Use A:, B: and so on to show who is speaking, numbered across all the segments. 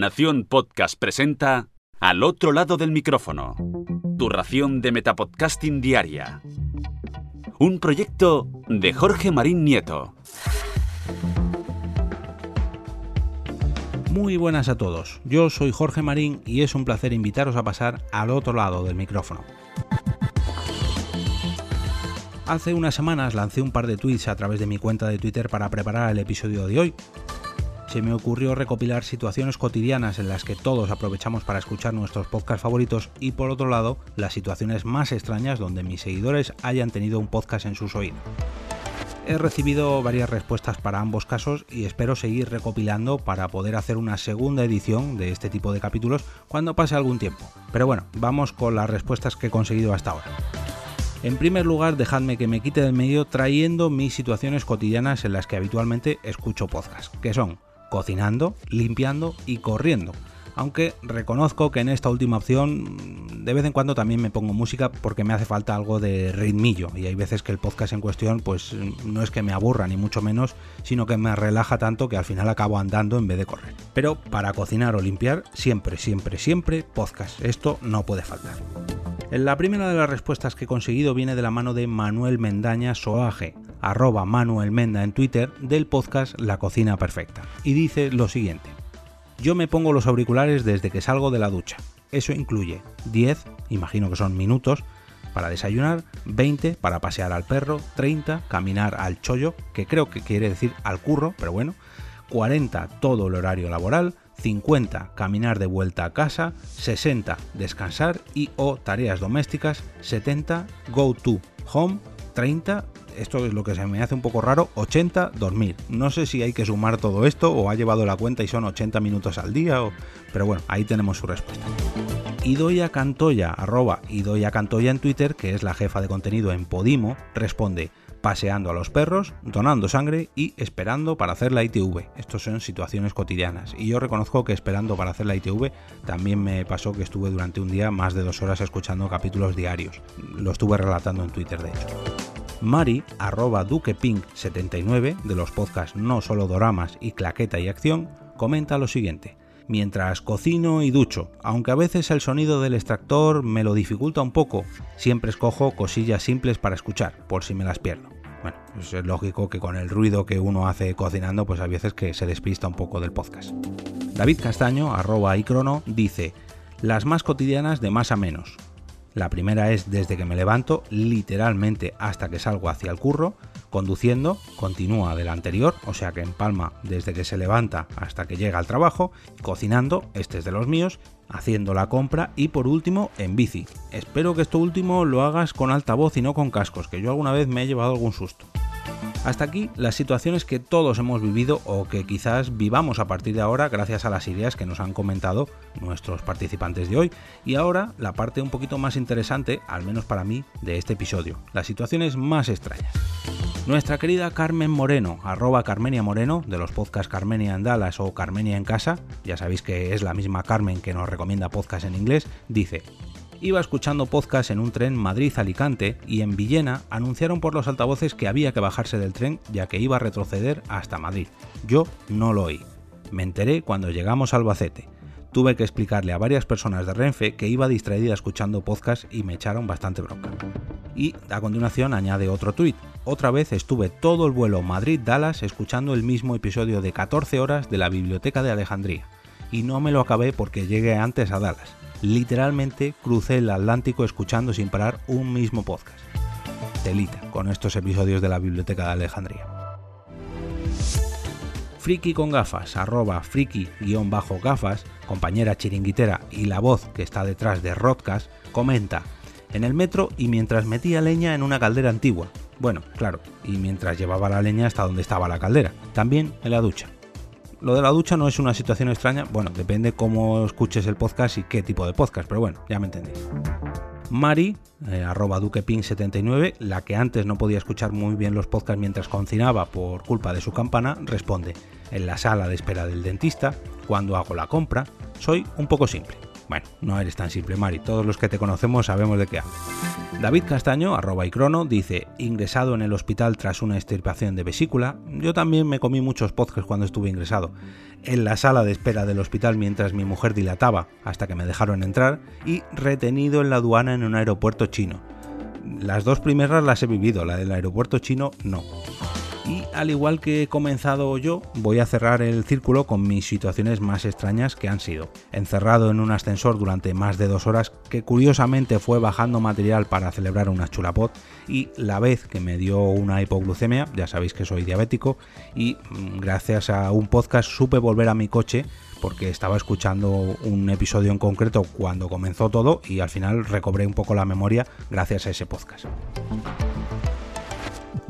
A: Nación Podcast presenta Al otro lado del micrófono. Tu ración de Metapodcasting Diaria. Un proyecto de Jorge Marín Nieto.
B: Muy buenas a todos, yo soy Jorge Marín y es un placer invitaros a pasar al otro lado del micrófono. Hace unas semanas lancé un par de tweets a través de mi cuenta de Twitter para preparar el episodio de hoy. Se me ocurrió recopilar situaciones cotidianas en las que todos aprovechamos para escuchar nuestros podcasts favoritos y por otro lado las situaciones más extrañas donde mis seguidores hayan tenido un podcast en sus oídos. He recibido varias respuestas para ambos casos y espero seguir recopilando para poder hacer una segunda edición de este tipo de capítulos cuando pase algún tiempo. Pero bueno, vamos con las respuestas que he conseguido hasta ahora. En primer lugar, dejadme que me quite del medio trayendo mis situaciones cotidianas en las que habitualmente escucho podcast, que son cocinando, limpiando y corriendo. Aunque reconozco que en esta última opción de vez en cuando también me pongo música porque me hace falta algo de ritmillo y hay veces que el podcast en cuestión pues no es que me aburra ni mucho menos, sino que me relaja tanto que al final acabo andando en vez de correr. Pero para cocinar o limpiar siempre, siempre, siempre podcast. Esto no puede faltar. La primera de las respuestas que he conseguido viene de la mano de Manuel Mendaña Soaje, arroba Manuel Menda en Twitter, del podcast La Cocina Perfecta. Y dice lo siguiente. Yo me pongo los auriculares desde que salgo de la ducha. Eso incluye 10, imagino que son minutos, para desayunar, 20 para pasear al perro, 30 caminar al chollo, que creo que quiere decir al curro, pero bueno, 40 todo el horario laboral, 50 caminar de vuelta a casa, 60 descansar y o tareas domésticas, 70 go to home, 30 esto es lo que se me hace un poco raro, 80 dormir. No sé si hay que sumar todo esto o ha llevado la cuenta y son 80 minutos al día, o... pero bueno, ahí tenemos su respuesta. Idoia Cantoya, arroba Idoia Cantoya en Twitter, que es la jefa de contenido en Podimo, responde, paseando a los perros, donando sangre y esperando para hacer la ITV. Estos son situaciones cotidianas. Y yo reconozco que esperando para hacer la ITV también me pasó que estuve durante un día más de dos horas escuchando capítulos diarios. Lo estuve relatando en Twitter, de hecho. Mari, arroba duquepink79, de los podcasts No Solo Doramas y Claqueta y Acción, comenta lo siguiente mientras cocino y ducho, aunque a veces el sonido del extractor me lo dificulta un poco, siempre escojo cosillas simples para escuchar, por si me las pierdo. Bueno, es lógico que con el ruido que uno hace cocinando, pues a veces que se despista un poco del podcast. David Castaño, arroba crono, dice, las más cotidianas de más a menos. La primera es desde que me levanto, literalmente hasta que salgo hacia el curro, conduciendo, continúa del anterior, o sea que en palma desde que se levanta hasta que llega al trabajo, cocinando, este es de los míos, haciendo la compra y por último en bici. Espero que esto último lo hagas con altavoz y no con cascos, que yo alguna vez me he llevado algún susto. Hasta aquí las situaciones que todos hemos vivido o que quizás vivamos a partir de ahora gracias a las ideas que nos han comentado nuestros participantes de hoy. Y ahora la parte un poquito más interesante, al menos para mí, de este episodio, las situaciones más extrañas. Nuestra querida Carmen Moreno, arroba Carmenia Moreno, de los podcasts Carmenia en Dallas o Carmenia en Casa, ya sabéis que es la misma Carmen que nos recomienda podcast en inglés, dice, iba escuchando podcast en un tren Madrid-Alicante y en Villena anunciaron por los altavoces que había que bajarse del tren ya que iba a retroceder hasta Madrid. Yo no lo oí. Me enteré cuando llegamos a Albacete. Tuve que explicarle a varias personas de Renfe que iba distraída escuchando podcast y me echaron bastante bronca. Y a continuación añade otro tuit. Otra vez estuve todo el vuelo Madrid-Dallas escuchando el mismo episodio de 14 horas de la Biblioteca de Alejandría. Y no me lo acabé porque llegué antes a Dallas literalmente crucé el Atlántico escuchando sin parar un mismo podcast. Telita con estos episodios de la Biblioteca de Alejandría. Friki con gafas, arroba friki-gafas, compañera chiringuitera y la voz que está detrás de Rodcast, comenta, en el metro y mientras metía leña en una caldera antigua. Bueno, claro, y mientras llevaba la leña hasta donde estaba la caldera. También en la ducha. Lo de la ducha no es una situación extraña, bueno, depende cómo escuches el podcast y qué tipo de podcast, pero bueno, ya me entendéis. Mari, eh, arroba duquepin79, la que antes no podía escuchar muy bien los podcasts mientras cocinaba por culpa de su campana, responde, en la sala de espera del dentista, cuando hago la compra, soy un poco simple. Bueno, no eres tan simple, Mari. Todos los que te conocemos sabemos de qué hablo. David Castaño, arroba y crono, dice, ingresado en el hospital tras una extirpación de vesícula. Yo también me comí muchos podcasts cuando estuve ingresado. En la sala de espera del hospital mientras mi mujer dilataba, hasta que me dejaron entrar, y retenido en la aduana en un aeropuerto chino. Las dos primeras las he vivido, la del aeropuerto chino no. Y al igual que he comenzado yo, voy a cerrar el círculo con mis situaciones más extrañas que han sido. Encerrado en un ascensor durante más de dos horas, que curiosamente fue bajando material para celebrar una chulapot, y la vez que me dio una hipoglucemia, ya sabéis que soy diabético, y mm, gracias a un podcast supe volver a mi coche porque estaba escuchando un episodio en concreto cuando comenzó todo y al final recobré un poco la memoria gracias a ese podcast.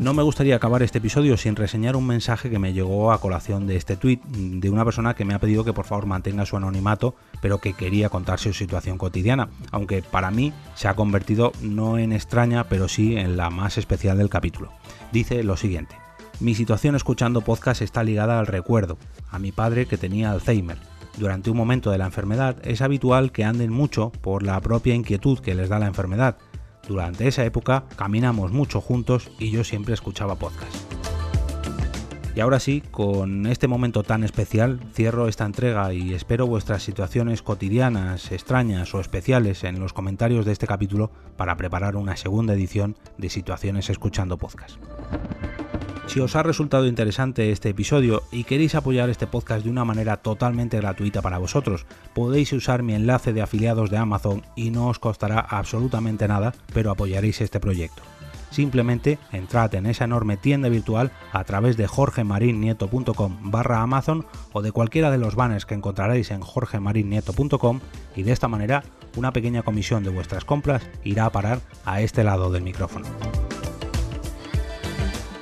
B: No me gustaría acabar este episodio sin reseñar un mensaje que me llegó a colación de este tweet de una persona que me ha pedido que por favor mantenga su anonimato, pero que quería contar su situación cotidiana, aunque para mí se ha convertido no en extraña, pero sí en la más especial del capítulo. Dice lo siguiente. Mi situación escuchando podcast está ligada al recuerdo, a mi padre que tenía Alzheimer. Durante un momento de la enfermedad es habitual que anden mucho por la propia inquietud que les da la enfermedad, durante esa época caminamos mucho juntos y yo siempre escuchaba podcast. Y ahora sí, con este momento tan especial, cierro esta entrega y espero vuestras situaciones cotidianas, extrañas o especiales en los comentarios de este capítulo para preparar una segunda edición de Situaciones Escuchando Podcast. Si os ha resultado interesante este episodio y queréis apoyar este podcast de una manera totalmente gratuita para vosotros, podéis usar mi enlace de afiliados de Amazon y no os costará absolutamente nada, pero apoyaréis este proyecto. Simplemente entrad en esa enorme tienda virtual a través de jorgemarinieto.com barra Amazon o de cualquiera de los banners que encontraréis en jorgemarinieto.com y de esta manera una pequeña comisión de vuestras compras irá a parar a este lado del micrófono.